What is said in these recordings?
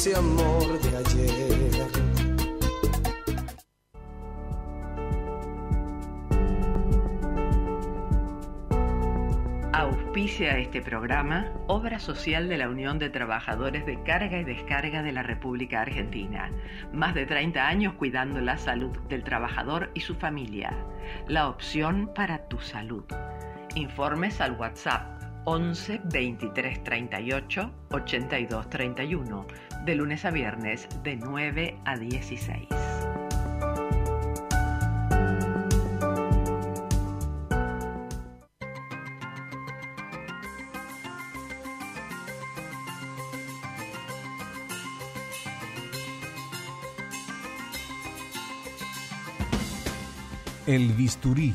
ese amor de ayer. Auspicia este programa Obra Social de la Unión de Trabajadores de Carga y Descarga de la República Argentina. Más de 30 años cuidando la salud del trabajador y su familia. La opción para tu salud. Informes al WhatsApp 11 23 38 82 31, de lunes a viernes de 9 a 16. El bisturí,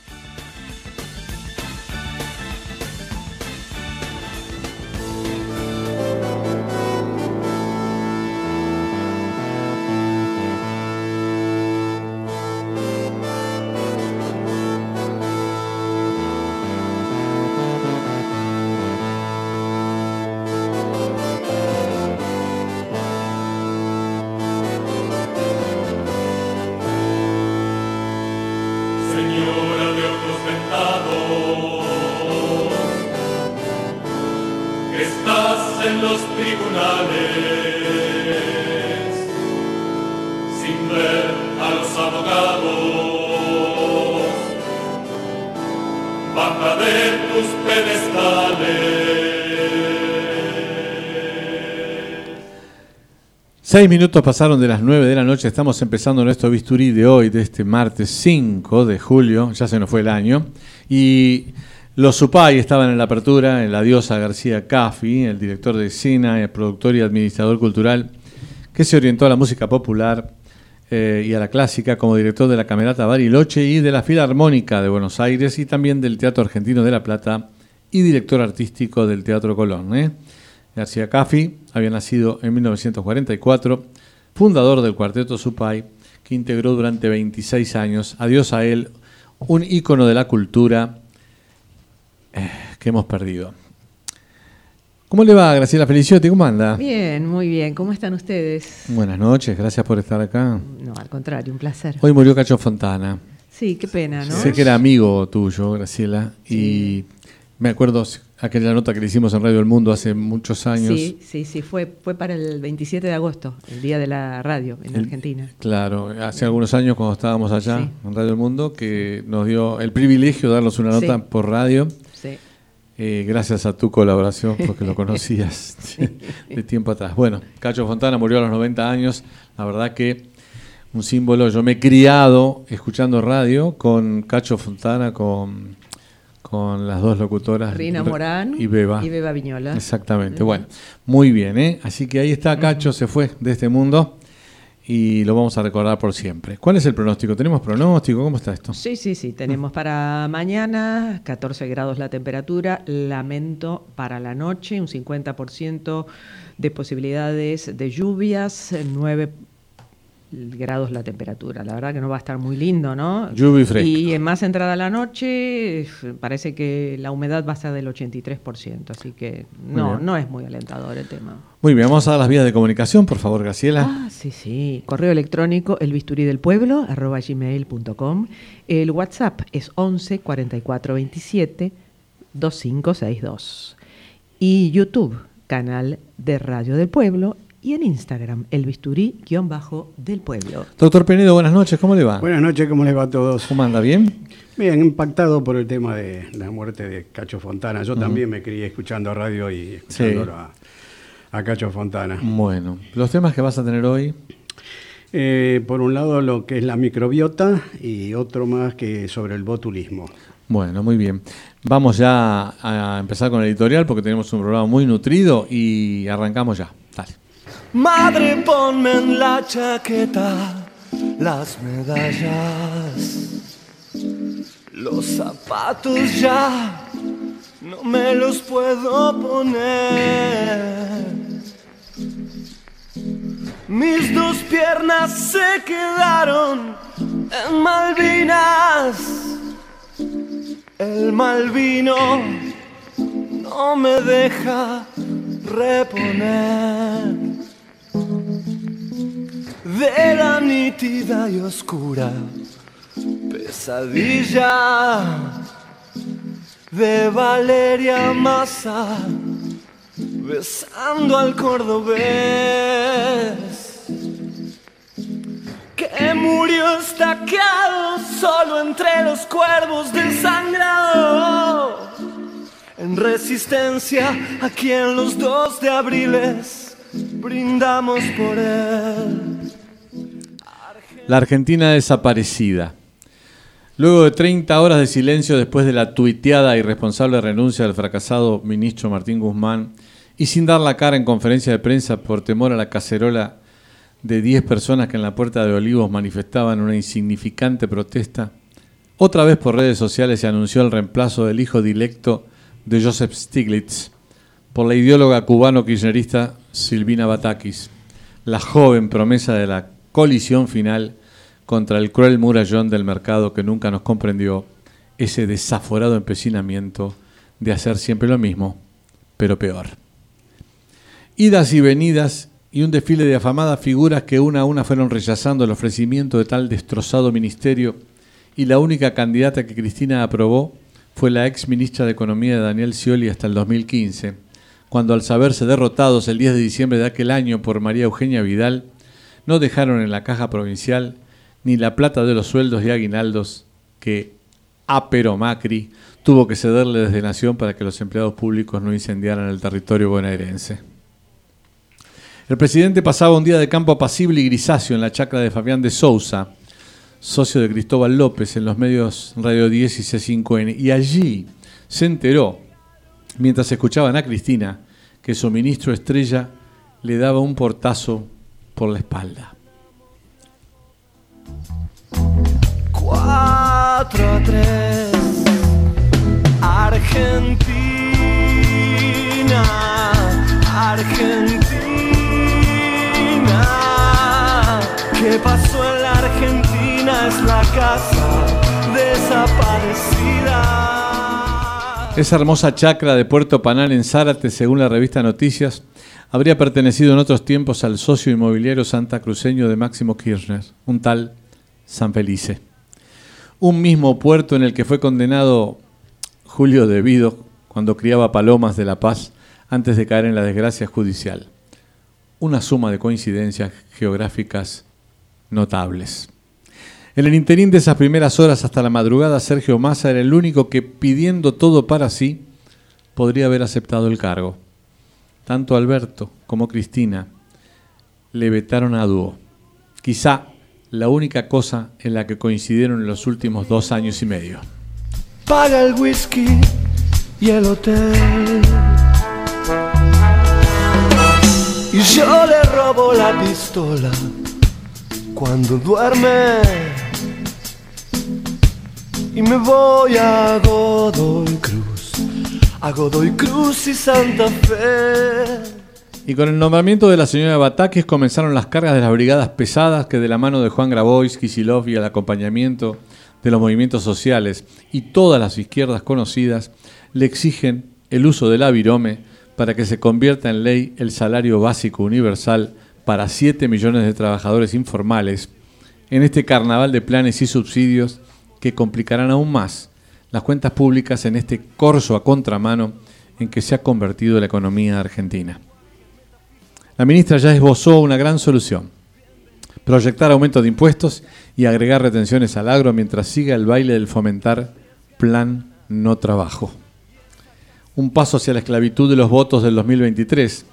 Sin ver a los abogados. Baja de tus pedestales. Seis minutos pasaron de las nueve de la noche, estamos empezando nuestro bisturí de hoy, de este martes 5 de julio, ya se nos fue el año, y los Supay estaban en la apertura, en la diosa García Caffi, el director de escena, el productor y administrador cultural, que se orientó a la música popular eh, y a la clásica como director de la Camerata Bariloche y de la Filarmónica de Buenos Aires y también del Teatro Argentino de La Plata y director artístico del Teatro Colón. ¿eh? García Caffi había nacido en 1944, fundador del cuarteto Supay, que integró durante 26 años, adiós a él, un ícono de la cultura eh, que hemos perdido. ¿Cómo le va, Graciela Feliciotti? ¿Cómo anda? Bien, muy bien. ¿Cómo están ustedes? Buenas noches, gracias por estar acá. No, al contrario, un placer. Hoy murió Cacho Fontana. Sí, qué pena, ¿no? Sé que era amigo tuyo, Graciela, y me acuerdo aquella nota que le hicimos en Radio El Mundo hace muchos años. Sí, sí, sí, fue, fue para el 27 de agosto, el día de la radio en El- Argentina. Claro, hace algunos años cuando estábamos allá Sí. en Radio El Mundo, que nos dio el privilegio de darnos una nota Sí. por radio, Sí. Eh, gracias a tu colaboración, porque lo conocías de tiempo atrás. Bueno, Cacho Fontana murió a los 90 años, la verdad que un símbolo, yo me he criado escuchando radio con Cacho Fontana, con, con las dos locutoras. Rina Morán y Beba. y Beba Viñola. Exactamente, bueno, muy bien, ¿eh? Así que ahí está, Cacho se fue de este mundo y lo vamos a recordar por siempre. ¿Cuál es el pronóstico? ¿Tenemos pronóstico? ¿Cómo está esto? Sí, sí, sí. Tenemos para mañana 14 grados la temperatura, lamento para la noche, un 50% de posibilidades de lluvias, 9 grados la temperatura. La verdad que no va a estar muy lindo, ¿no? Lluvia y fresco. Y en más entrada la noche, parece que la humedad va a ser del 83%, así que no, no es muy alentador el tema. Muy bien, vamos a dar las vías de comunicación, por favor, Graciela. Ah, sí, sí. Correo electrónico elbisturídelpueblo arroba gmail.com. El WhatsApp es 11 44 27 2562. Y YouTube, canal de Radio del Pueblo. Y en Instagram, el bisturí-del pueblo. Doctor Penedo, buenas noches, ¿cómo le va? Buenas noches, ¿cómo les va a todos? ¿Cómo anda? ¿Bien? Bien, impactado por el tema de la muerte de Cacho Fontana. Yo también me crié escuchando radio y escuchándolo a, a Cacho Fontana. Bueno, los temas que vas a tener hoy, Eh, por un lado, lo que es la microbiota y otro más que sobre el botulismo. bueno, muy bien. Vamos ya a empezar con el editorial porque tenemos un programa muy nutrido y arrancamos ya. Dale. Madre, ponme en la chaqueta las medallas. Los zapatos ya no me los puedo poner. Mis dos piernas se quedaron en Malvinas. El Malvino no me deja reponer de la nítida y oscura pesadilla de Valeria Massa besando al cordobés que murió estaqueado solo entre los cuervos del sangrado en resistencia a quien los dos de abriles brindamos por él. La Argentina desaparecida. Luego de 30 horas de silencio después de la tuiteada y responsable renuncia del fracasado ministro Martín Guzmán y sin dar la cara en conferencia de prensa por temor a la cacerola de 10 personas que en la Puerta de Olivos manifestaban una insignificante protesta, otra vez por redes sociales se anunció el reemplazo del hijo dilecto de Joseph Stiglitz por la ideóloga cubano-kirchnerista Silvina Batakis, la joven promesa de la colisión final contra el cruel murallón del mercado que nunca nos comprendió ese desaforado empecinamiento de hacer siempre lo mismo, pero peor. Idas y venidas y un desfile de afamadas figuras que una a una fueron rechazando el ofrecimiento de tal destrozado ministerio y la única candidata que Cristina aprobó fue la ex ministra de Economía de Daniel Scioli hasta el 2015, cuando al saberse derrotados el 10 de diciembre de aquel año por María Eugenia Vidal, no dejaron en la caja provincial ni la plata de los sueldos y aguinaldos que Apero Macri tuvo que cederle desde Nación para que los empleados públicos no incendiaran el territorio bonaerense. El presidente pasaba un día de campo apacible y grisáceo en la chacra de Fabián de Sousa, socio de Cristóbal López en los medios Radio 10 y C5N, y allí se enteró, mientras escuchaban a Cristina, que su ministro estrella le daba un portazo por la espalda. 4 3 Argentina Argentina ¿Qué pasó en la Argentina? Es la casa desaparecida Esa hermosa chacra de Puerto Panal en Zárate, según la revista Noticias, habría pertenecido en otros tiempos al socio inmobiliario santacruceño de Máximo Kirchner, un tal San Felice. Un mismo puerto en el que fue condenado Julio Devido cuando criaba palomas de La Paz antes de caer en la desgracia judicial. Una suma de coincidencias geográficas notables. En el interín de esas primeras horas hasta la madrugada, Sergio Massa era el único que, pidiendo todo para sí, podría haber aceptado el cargo. Tanto Alberto como Cristina le vetaron a dúo. Quizá la única cosa en la que coincidieron en los últimos dos años y medio. Paga el whisky y el hotel. Y yo le robo la pistola cuando duerme. Y me voy a Godoy Cruz A Godoy Cruz y Santa Fe y con el nombramiento de la señora Batakis comenzaron las cargas de las brigadas pesadas que de la mano de Juan Grabois, Kisilov y el acompañamiento de los movimientos sociales y todas las izquierdas conocidas le exigen el uso del avirome para que se convierta en ley el salario básico universal para 7 millones de trabajadores informales en este carnaval de planes y subsidios que complicarán aún más las cuentas públicas en este corso a contramano en que se ha convertido la economía argentina. La ministra ya esbozó una gran solución. Proyectar aumento de impuestos y agregar retenciones al agro mientras siga el baile del fomentar plan no trabajo. Un paso hacia la esclavitud de los votos del 2023,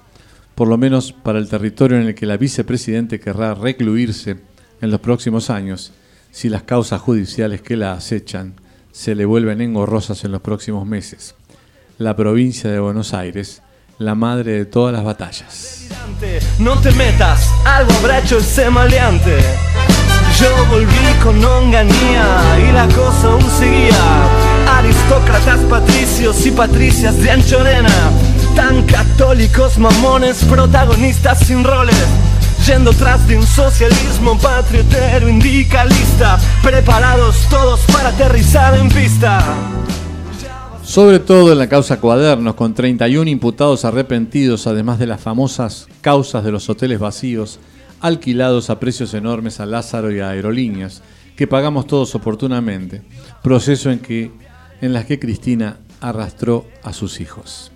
por lo menos para el territorio en el que la vicepresidente querrá recluirse en los próximos años, si las causas judiciales que la acechan se le vuelven engorrosas en los próximos meses. La provincia de Buenos Aires la madre de todas las batallas. No te metas, algo habrá hecho ese maleante. Yo volví con onganía y la cosa aún seguía. Aristócratas, patricios y patricias de Anchorena. Tan católicos, mamones, protagonistas sin roles. yendo tras de un socialismo patriotero indicalista, preparados todos para aterrizar en pista. Sobre todo en la causa Cuadernos, con 31 imputados arrepentidos, además de las famosas causas de los hoteles vacíos, alquilados a precios enormes a Lázaro y a aerolíneas, que pagamos todos oportunamente, proceso en, que, en las que Cristina arrastró a sus hijos.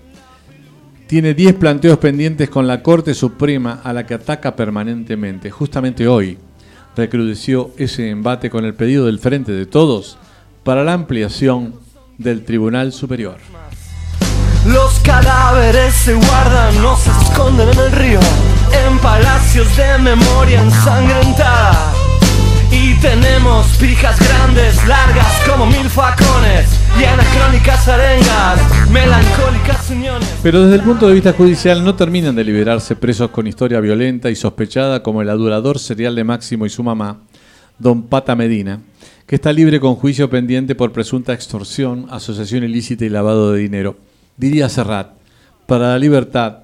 Tiene 10 planteos pendientes con la Corte Suprema a la que ataca permanentemente. Justamente hoy recrudeció ese embate con el pedido del Frente de Todos para la ampliación del Tribunal Superior. Los cadáveres se guardan, no se esconden en el río, en palacios de memoria ensangrentada. Y tenemos pijas grandes, largas como mil facones y anacrónicas arengas, melancólicas uniones. Pero desde el punto de vista judicial no terminan de liberarse presos con historia violenta y sospechada como el adulador serial de Máximo y su mamá, don Pata Medina, que está libre con juicio pendiente por presunta extorsión, asociación ilícita y lavado de dinero. Diría Serrat, para la libertad,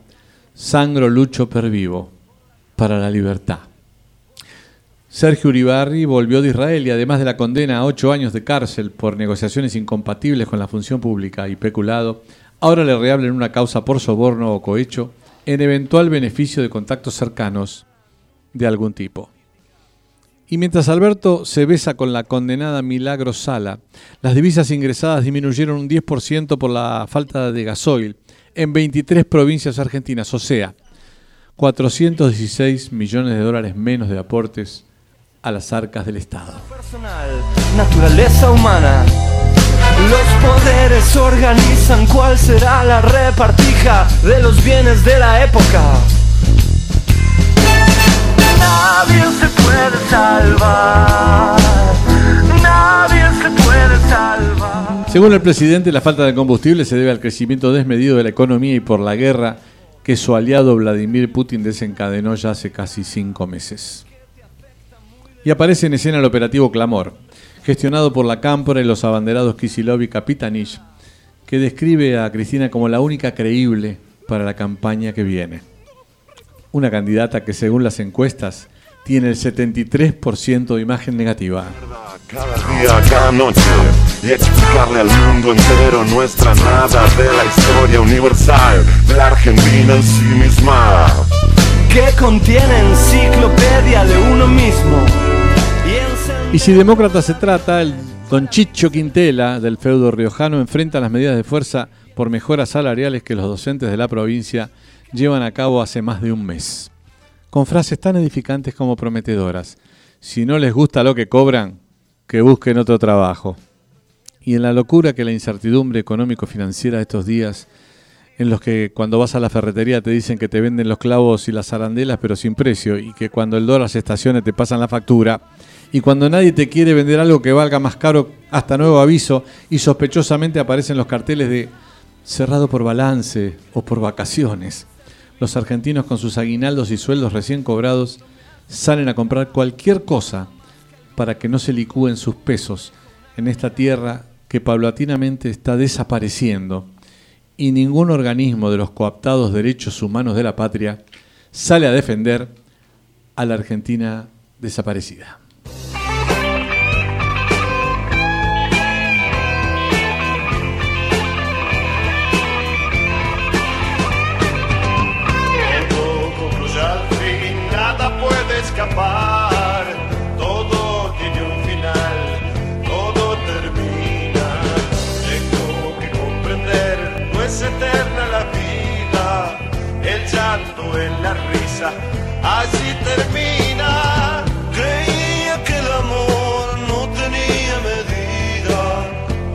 sangro lucho per vivo, para la libertad. Sergio Uribarri volvió de Israel y además de la condena a ocho años de cárcel por negociaciones incompatibles con la función pública y peculado, ahora le reablen una causa por soborno o cohecho en eventual beneficio de contactos cercanos de algún tipo. Y mientras Alberto se besa con la condenada Milagro Sala, las divisas ingresadas disminuyeron un 10% por la falta de gasoil en 23 provincias argentinas, o sea, 416 millones de dólares menos de aportes a las arcas del Estado. Naturaleza humana. Los poderes organizan cuál será la repartija de los bienes de la época. Nadie se puede salvar. Nadie se puede salvar. Según el presidente, la falta de combustible se debe al crecimiento desmedido de la economía y por la guerra que su aliado Vladimir Putin desencadenó ya hace casi cinco meses. Y aparece en escena el operativo Clamor, gestionado por la Cámpora y los abanderados Kisilov y Kapitanich, que describe a Cristina como la única creíble para la campaña que viene. Una candidata que según las encuestas tiene el 73% de imagen negativa. Cada día, cada noche y explicarle al mundo entero nuestra nada de la historia universal de la Argentina en sí misma. Que contiene enciclopedia de uno mismo. Y si demócrata se trata, el don Chicho Quintela del feudo riojano enfrenta las medidas de fuerza por mejoras salariales que los docentes de la provincia llevan a cabo hace más de un mes. Con frases tan edificantes como prometedoras. Si no les gusta lo que cobran, que busquen otro trabajo. Y en la locura que la incertidumbre económico-financiera de estos días, en los que cuando vas a la ferretería te dicen que te venden los clavos y las arandelas pero sin precio, y que cuando el dólar se estacione te pasan la factura, y cuando nadie te quiere vender algo que valga más caro hasta nuevo aviso y sospechosamente aparecen los carteles de cerrado por balance o por vacaciones. Los argentinos con sus aguinaldos y sueldos recién cobrados salen a comprar cualquier cosa para que no se licúen sus pesos en esta tierra que paulatinamente está desapareciendo y ningún organismo de los coaptados derechos humanos de la patria sale a defender a la Argentina desaparecida. Así termina. Creía que el amor no tenía medida.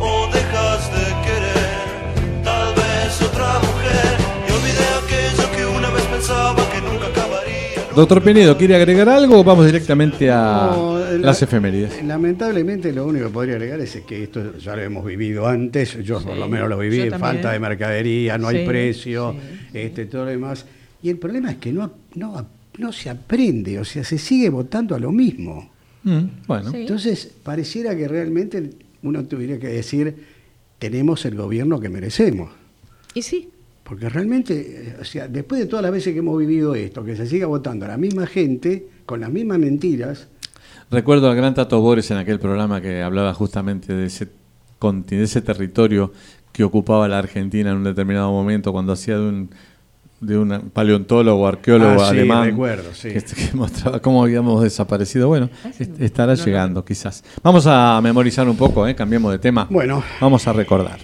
O dejas de querer, tal vez otra mujer. Y olvidé aquello que una vez pensaba que nunca acabaría. Doctor Pinedo, ¿quiere agregar algo o vamos directamente a No, la- las efemérides? Lamentablemente lo único que podría agregar es que esto ya lo hemos vivido antes, yo por lo menos lo viví, falta de mercadería, no Sí, hay precio, sí. este, todo lo demás. Y el problema es que no, no, no se aprende, o sea, se sigue votando a lo mismo. Mm, bueno, Sí. Entonces, pareciera que realmente uno tuviera que decir, tenemos el gobierno que merecemos. Y sí, Porque realmente, eh, o sea, después de todas las veces que hemos vivido esto, que se siga votando a la misma gente, con las mismas mentiras. Recuerdo al gran Tato Bores en aquel programa que hablaba justamente de ese, de ese territorio que ocupaba la Argentina en un determinado momento, cuando hacía de un, de un paleontólogo, arqueólogo Ah, sí, alemán, recuerdo, sí. que, que mostraba cómo habíamos desaparecido. Bueno, est- estará llegando quizás. Vamos a memorizar un poco, ¿eh? cambiemos de tema. Bueno, Vamos a recordar.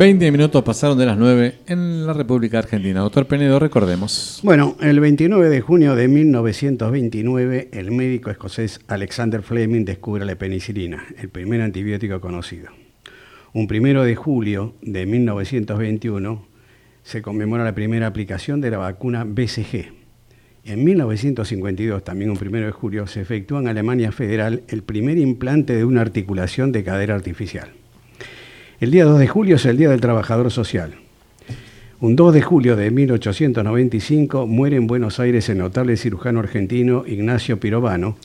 20 minutos pasaron de las 9 en la República Argentina. Doctor Penedo, recordemos. Bueno, el 29 de junio de 1929, el médico escocés Alexander Fleming descubre la penicilina, el primer antibiótico conocido. Un primero de julio de 1921 se conmemora la primera aplicación de la vacuna BCG. En 1952, también un primero de julio, se efectúa en Alemania Federal el primer implante de una articulación de cadera artificial. El día 2 de julio es el Día del Trabajador Social. Un 2 de julio de 1895 muere en Buenos Aires el notable cirujano argentino Ignacio Pirovano,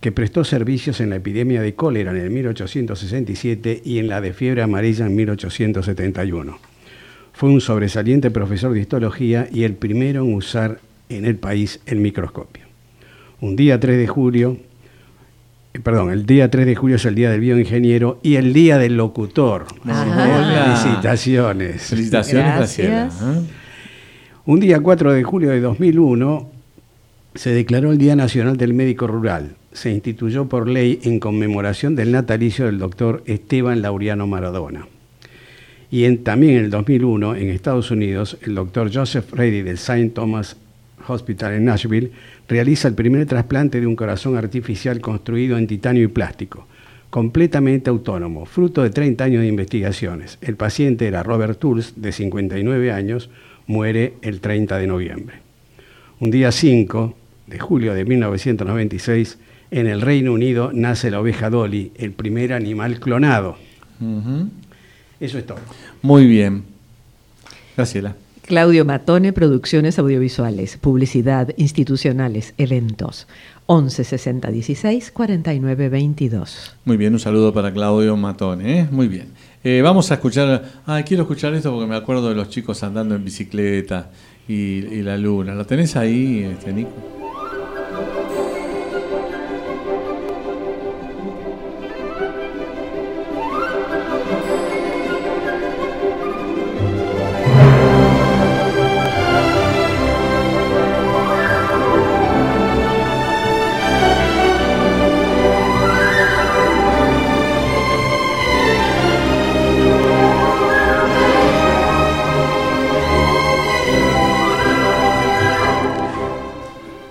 que prestó servicios en la epidemia de cólera en el 1867 y en la de fiebre amarilla en 1871. Fue un sobresaliente profesor de histología y el primero en usar en el país el microscopio. Un día 3 de julio, perdón, el día 3 de julio es el día del bioingeniero y el día del locutor. Felicitaciones. Felicitaciones, Gracias. ¿eh? Un día 4 de julio de 2001 se declaró el Día Nacional del Médico Rural. Se instituyó por ley en conmemoración del natalicio del doctor Esteban Laureano Maradona. Y en- también en el 2001, en Estados Unidos, el doctor Joseph Ready del St. Thomas Hospital en Nashville realiza el primer trasplante de un corazón artificial construido en titanio y plástico, completamente autónomo, fruto de 30 años de investigaciones. El paciente era Robert Tools, de 59 años, muere el 30 de noviembre. Un día 5 de julio de 1996, en el Reino Unido nace la oveja Dolly, el primer animal clonado. Eso es todo. Muy bien. Graciela. Claudio Matone, Producciones Audiovisuales, Publicidad, Institucionales, Eventos. 11 60 16 49 22. Muy bien, un saludo para Claudio Matone. ¿eh? Muy bien. Eh, vamos a escuchar. Ah, quiero escuchar esto porque me acuerdo de los chicos andando en bicicleta y, y la luna. ¿Lo tenés ahí, este, Nico?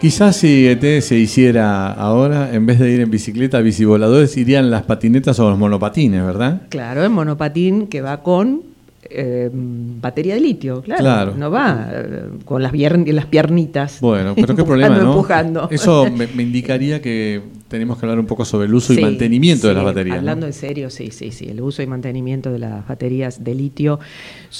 Quizás si ET se hiciera ahora, en vez de ir en bicicleta, bicivoladores, irían las patinetas o los monopatines, ¿verdad? Claro, el monopatín que va con eh, batería de litio, claro. Claro. No va eh, con las, las piernitas. Bueno, pero qué problema, ¿no? Empujando. Eso me, me indicaría que tenemos que hablar un poco sobre el uso y Sí, mantenimiento de las baterías. ¿no? Hablando en serio, sí, sí, sí. El uso y mantenimiento de las baterías de litio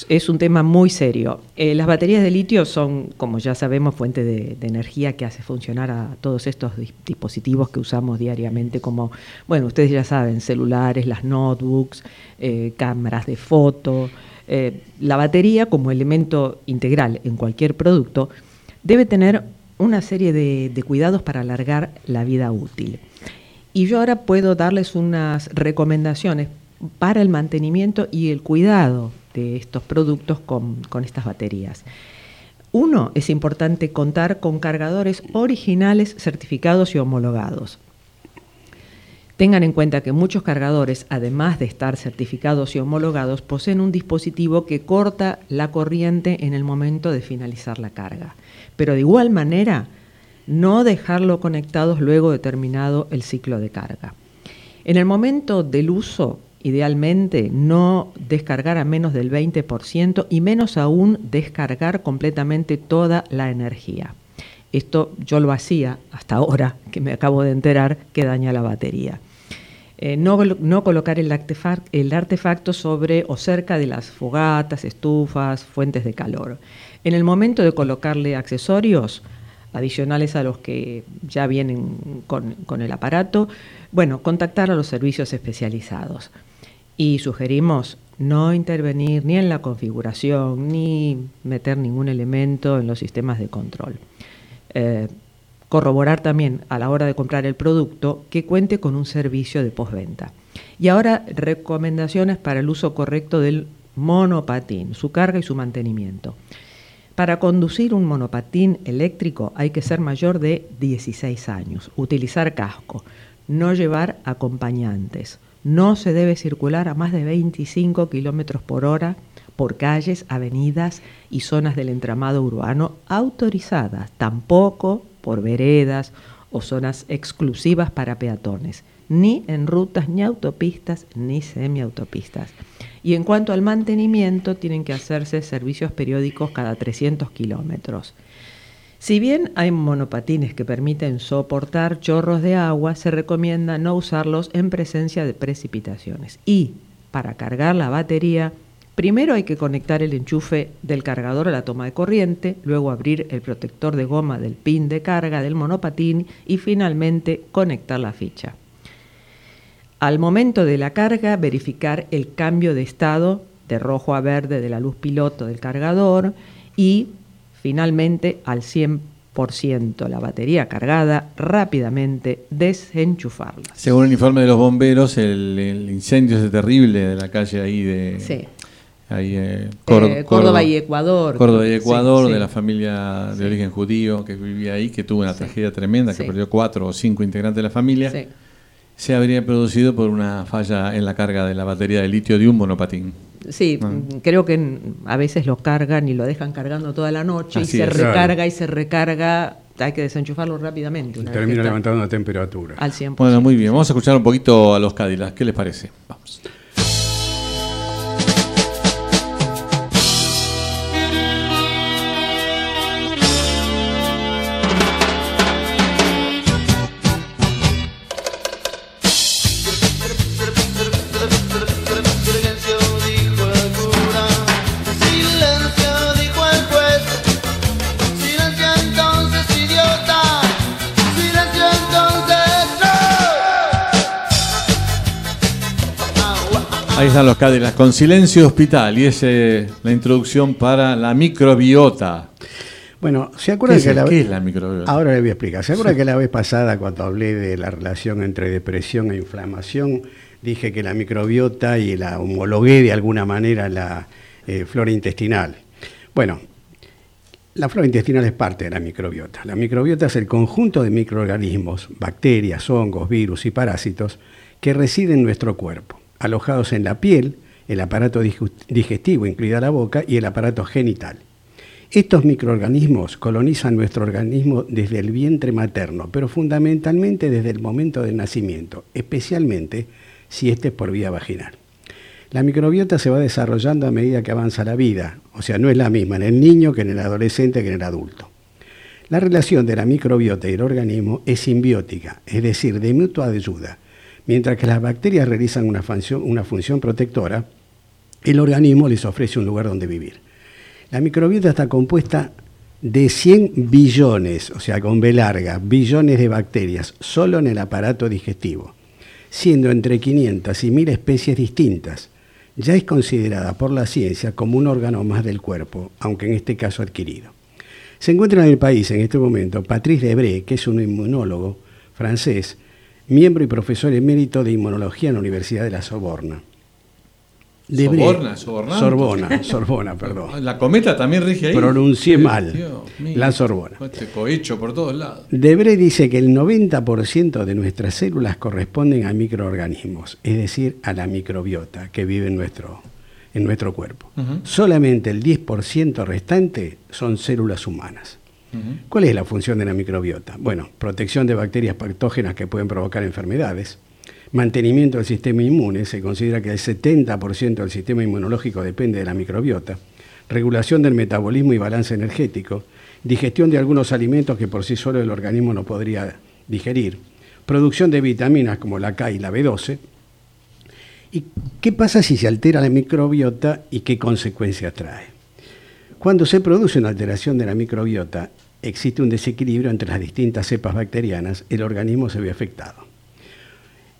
es un tema muy serio. Eh, las baterías de litio son, como ya sabemos, fuente de, de energía que hace funcionar a todos estos dis- dispositivos que usamos diariamente, como, bueno, ustedes ya saben, celulares, las notebooks, eh, cámaras de foto. Eh, la batería, como elemento integral en cualquier producto, debe tener una serie de, cuidados para alargar la vida útil. Y yo ahora puedo darles unas recomendaciones para el mantenimiento y el cuidado de estos productos con, con estas baterías. Uno, es importante contar con cargadores originales, certificados y homologados. Tengan en cuenta que muchos cargadores, además de estar certificados y homologados, poseen un dispositivo que corta la corriente en el momento de finalizar la carga. Pero de igual manera, no dejarlo conectados luego de terminado el ciclo de carga. En el momento del uso, idealmente no descargar a menos del 20% y menos aún descargar completamente toda la energía. Esto yo lo hacía hasta ahora, que me acabo de enterar que daña la batería. Eh, no, colocar el, artefacto sobre o cerca de las fogatas, estufas, fuentes de calor. En el momento de colocarle accesorios, adicionales a los que ya vienen con, con, el aparato, bueno, contactar a los servicios especializados. Y sugerimos no intervenir ni en la configuración ni meter ningún elemento en los sistemas de control. Eh, corroborar también a la hora de comprar el producto que cuente con un servicio de postventa. Y ahora recomendaciones para el uso correcto del monopatín, su carga y su mantenimiento. Para conducir un monopatín eléctrico hay que ser mayor de 16 años, utilizar casco, no llevar acompañantes, no se debe circular a más de 25 kilómetros por hora por calles, avenidas y zonas del entramado urbano autorizadas, tampoco por veredas o zonas exclusivas para peatones, ni en rutas ni autopistas ni semiautopistas. Y en cuanto al mantenimiento, tienen que hacerse servicios periódicos cada 300 kilómetros. Si bien hay monopatines que permiten soportar chorros de agua, se recomienda no usarlos en presencia de precipitaciones. Y para cargar la batería, primero hay que conectar el enchufe del cargador a la toma de corriente, luego abrir el protector de goma del pin de carga del monopatín y finalmente conectar la ficha. Al momento de la carga, verificar el cambio de estado de rojo a verde de la luz piloto del cargador y finalmente al 100% la batería cargada, rápidamente desenchufarla. Según el informe de los bomberos, el, incendio es terrible de la calle ahí de... Sí. Ahí, eh, eh, Córdoba, y Ecuador. Córdoba y Ecuador, de la familia de origen judío que vivía ahí, que tuvo una tragedia tremenda, que perdió cuatro o cinco integrantes de la familia. Se habría producido por una falla en la carga de la batería de litio de un monopatín. Sí, ah. creo que a veces lo cargan y lo dejan cargando toda la noche y se recarga y se recarga. Hay que desenchufarlo rápidamente. termina levantando la temperatura. Al 100%. Bueno, muy bien. Vamos a escuchar un poquito a los Cádilas. ¿Qué les parece? Vamos. Ahí están los Cádilas, con silencio hospital, y es la introducción para la microbiota. Bueno, ¿se acuerdan ¿Qué, que la, ¿qué es la microbiota? Ahora le voy a explicar. ¿Se acuerdan que la vez pasada, cuando hablé de la relación entre depresión e inflamación, dije que la microbiota y la homologué de alguna manera la eh, flora intestinal? Bueno, la flora intestinal es parte de la microbiota. La microbiota es el conjunto de microorganismos, bacterias, hongos, virus y parásitos que residen en nuestro cuerpo alojados en la piel, el aparato digestivo, incluida la boca, y el aparato genital. Estos microorganismos colonizan nuestro organismo desde el vientre materno, pero fundamentalmente desde el momento del nacimiento, especialmente si este es por vía vaginal. La microbiota se va desarrollando a medida que avanza la vida, o sea, no es la misma en el niño que en el adolescente que en el adulto. La relación de la microbiota y el organismo es simbiótica, es decir, de mutua ayuda. Mientras que las bacterias realizan una función, protectora, el organismo les ofrece un lugar donde vivir. La microbiota está compuesta de 100 billones, o sea, con B larga, billones de bacterias, solo en el aparato digestivo, siendo entre 500 y 1000 especies distintas. Ya es considerada por la ciencia como un órgano más del cuerpo, aunque en este caso adquirido. Se encuentra en el país en este momento Patrice Lebré, que es un inmunólogo francés, miembro y profesor emérito de inmunología en la Universidad de la Soborna. Debré- Soborna. Sorbona, Sorbona, perdón. La cometa también rige ahí. Pronuncié mal. Dios. La Sorbona. Este cohecho por todos lados. Debré dice que el 90% de nuestras células corresponden a microorganismos, es decir, a la microbiota que vive en nuestro, en nuestro cuerpo. Solamente el 10% restante son células humanas. ¿Cuál es la función de la microbiota? Bueno, protección de bacterias patógenas que pueden provocar enfermedades, mantenimiento del sistema inmune, se considera que el 70% del sistema inmunológico depende de la microbiota, regulación del metabolismo y balance energético, digestión de algunos alimentos que por sí solo el organismo no podría digerir, producción de vitaminas como la K y la B12. ¿Y qué pasa si se altera la microbiota y qué consecuencias trae? Cuando se produce una alteración de la microbiota, existe un desequilibrio entre las distintas cepas bacterianas, el organismo se ve afectado.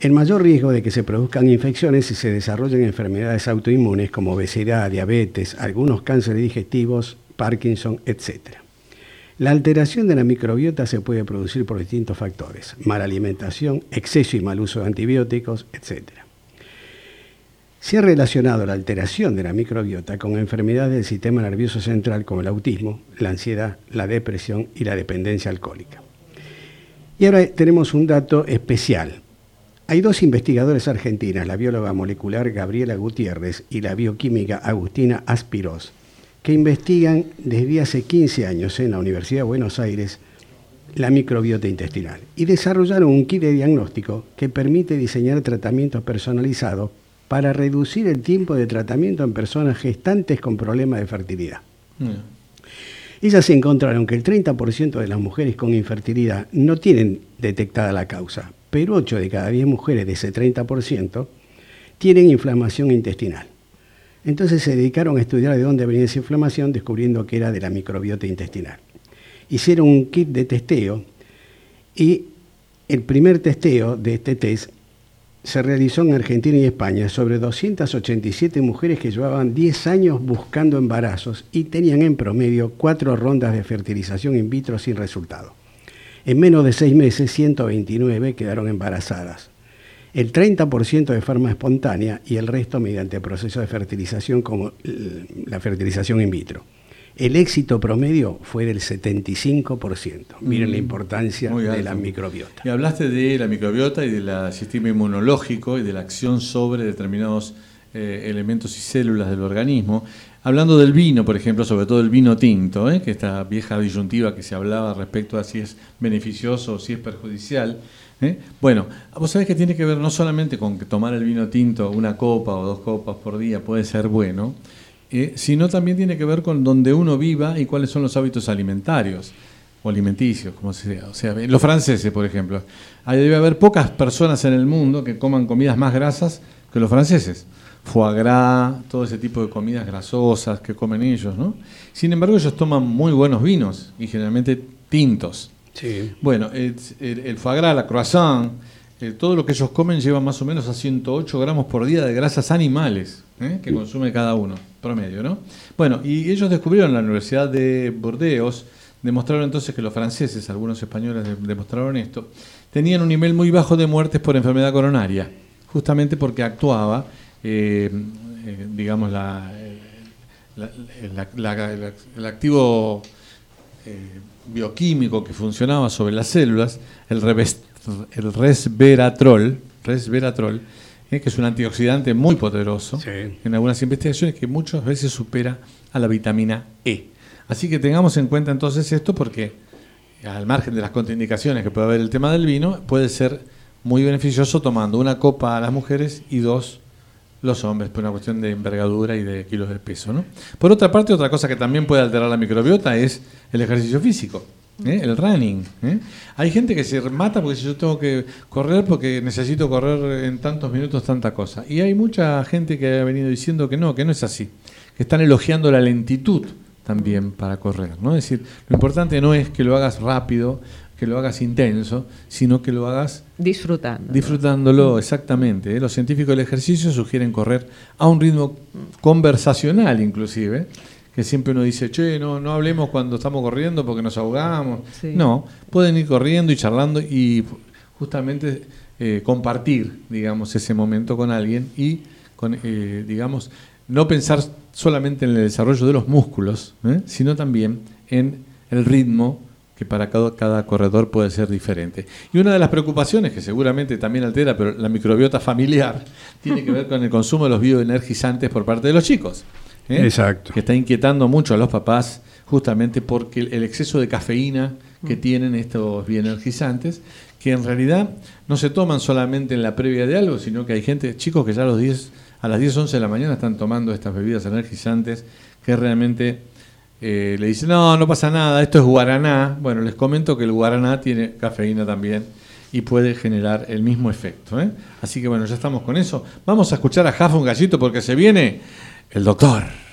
El mayor riesgo de que se produzcan infecciones y se desarrollen enfermedades autoinmunes como obesidad, diabetes, algunos cánceres digestivos, Parkinson, etc. La alteración de la microbiota se puede producir por distintos factores, mala alimentación, exceso y mal uso de antibióticos, etc. Se ha relacionado la alteración de la microbiota con enfermedades del sistema nervioso central como el autismo, la ansiedad, la depresión y la dependencia alcohólica. Y ahora tenemos un dato especial. Hay dos investigadores argentinas, la bióloga molecular Gabriela Gutiérrez y la bioquímica Agustina Aspiros, que investigan desde hace 15 años en la Universidad de Buenos Aires la microbiota intestinal y desarrollaron un kit de diagnóstico que permite diseñar tratamientos personalizados para reducir el tiempo de tratamiento en personas gestantes con problemas de fertilidad. Mm. Ellas encontraron que el 30% de las mujeres con infertilidad no tienen detectada la causa, pero 8 de cada 10 mujeres de ese 30% tienen inflamación intestinal. Entonces se dedicaron a estudiar de dónde venía esa inflamación, descubriendo que era de la microbiota intestinal. Hicieron un kit de testeo y el primer testeo de este test se realizó en Argentina y España sobre 287 mujeres que llevaban 10 años buscando embarazos y tenían en promedio cuatro rondas de fertilización in vitro sin resultado. En menos de seis meses, 129 quedaron embarazadas. El 30% de forma espontánea y el resto mediante proceso de fertilización como la fertilización in vitro. El éxito promedio fue del 75%. Miren la Mm, importancia de la microbiota. Y hablaste de la microbiota y del sistema inmunológico y de la acción sobre determinados eh, elementos y células del organismo. Hablando del vino, por ejemplo, sobre todo el vino tinto, ¿eh? que esta vieja disyuntiva que se hablaba respecto a si es beneficioso o si es perjudicial. ¿eh? Bueno, vos sabés que tiene que ver no solamente con que tomar el vino tinto una copa o dos copas por día puede ser bueno, eh, sino también tiene que ver con donde uno viva y cuáles son los hábitos alimentarios o alimenticios, como sea. O sea, los franceses, por ejemplo. Ahí debe haber pocas personas en el mundo que coman comidas más grasas que los franceses. Foie gras, todo ese tipo de comidas grasosas que comen ellos, ¿no? Sin embargo, ellos toman muy buenos vinos y generalmente tintos. Sí. Bueno, el, el- el foie gras, la croissant, eh, todo lo que ellos comen lleva más o menos a 108 gramos por día de grasas animales ¿eh? que consume cada uno, promedio, ¿no? Bueno, y ellos descubrieron en la Universidad de Burdeos, demostraron entonces que los franceses, algunos españoles de- demostraron esto, tenían un nivel muy bajo de muertes por enfermedad coronaria, justamente porque actuaba, eh, eh, digamos, la, el activo eh, bioquímico que funcionaba sobre las células, el, reves- el resveratrol, resveratrol eh, que es un antioxidante muy poderoso, Sí. en algunas investigaciones que muchas veces supera a la vitamina E. Así que tengamos en cuenta entonces esto porque al margen de las contraindicaciones que puede haber el tema del vino, puede ser muy beneficioso tomando una copa a las mujeres y dos los hombres, por una cuestión de envergadura y de kilos de peso. ¿no? Por otra parte, otra cosa que también puede alterar la microbiota es el ejercicio físico, ¿eh? el running. ¿eh? Hay gente que se mata porque si yo tengo que correr porque necesito correr en tantos minutos tanta cosa. Y hay mucha gente que ha venido diciendo que no, que no es así, que están elogiando la lentitud también para correr. ¿no? Es decir, lo importante no es que lo hagas rápido, que lo hagas intenso, sino que lo hagas Disfrutando. Disfrutándolo, exactamente. ¿eh? Los científicos del ejercicio sugieren correr a un ritmo conversacional, inclusive, que siempre uno dice, che, no, no hablemos cuando estamos corriendo porque nos ahogamos. Sí. No, pueden ir corriendo y charlando y justamente eh, compartir, digamos, ese momento con alguien y con, eh, digamos, no pensar solamente en el desarrollo de los músculos, ¿eh? sino también en el ritmo que para cada, cada, corredor puede ser diferente. Y una de las preocupaciones que seguramente también altera, pero la microbiota familiar, tiene que ver con el consumo de los bioenergizantes por parte de los chicos. ¿Eh? Exacto. Que está inquietando mucho a los papás justamente porque el exceso de cafeína que tienen estos bioenergizantes, que en realidad no se toman solamente en la previa de algo, sino que hay gente, chicos que ya a, los 10, a las 10, 11 de la mañana están tomando estas bebidas energizantes que realmente eh, le dicen, no, no pasa nada, esto es guaraná. Bueno, les comento que el guaraná tiene cafeína también y puede generar el mismo efecto. ¿eh? Así que bueno, ya estamos con eso. Vamos a escuchar a Jafa un gallito porque se viene el doctor.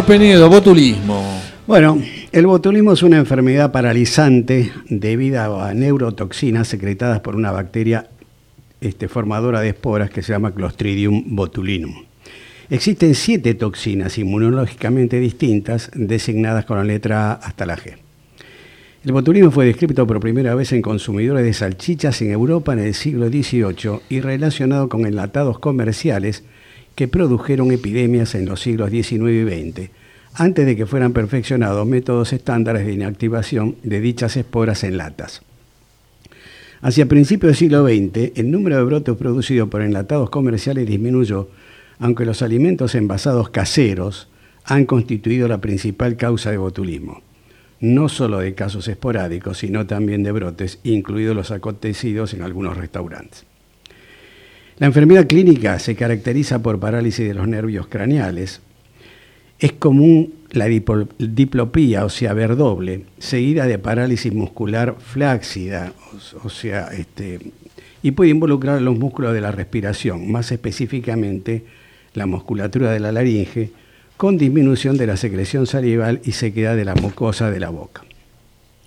Penedo, botulismo. Bueno, el botulismo es una enfermedad paralizante debido a neurotoxinas secretadas por una bacteria este, formadora de esporas que se llama Clostridium botulinum. Existen siete toxinas inmunológicamente distintas designadas con la letra A hasta la G. El botulismo fue descrito por primera vez en consumidores de salchichas en Europa en el siglo XVIII y relacionado con enlatados comerciales que produjeron epidemias en los siglos XIX y XX, antes de que fueran perfeccionados métodos estándares de inactivación de dichas esporas en latas. Hacia principios del siglo XX, el número de brotes producidos por enlatados comerciales disminuyó, aunque los alimentos envasados caseros han constituido la principal causa de botulismo, no solo de casos esporádicos, sino también de brotes, incluidos los acontecidos en algunos restaurantes. La enfermedad clínica se caracteriza por parálisis de los nervios craneales. Es común la diplopía, o sea, ver doble, seguida de parálisis muscular flácida, o, sea, este, y puede involucrar los músculos de la respiración, más específicamente la musculatura de la laringe, con disminución de la secreción salival y sequedad de la mucosa de la boca.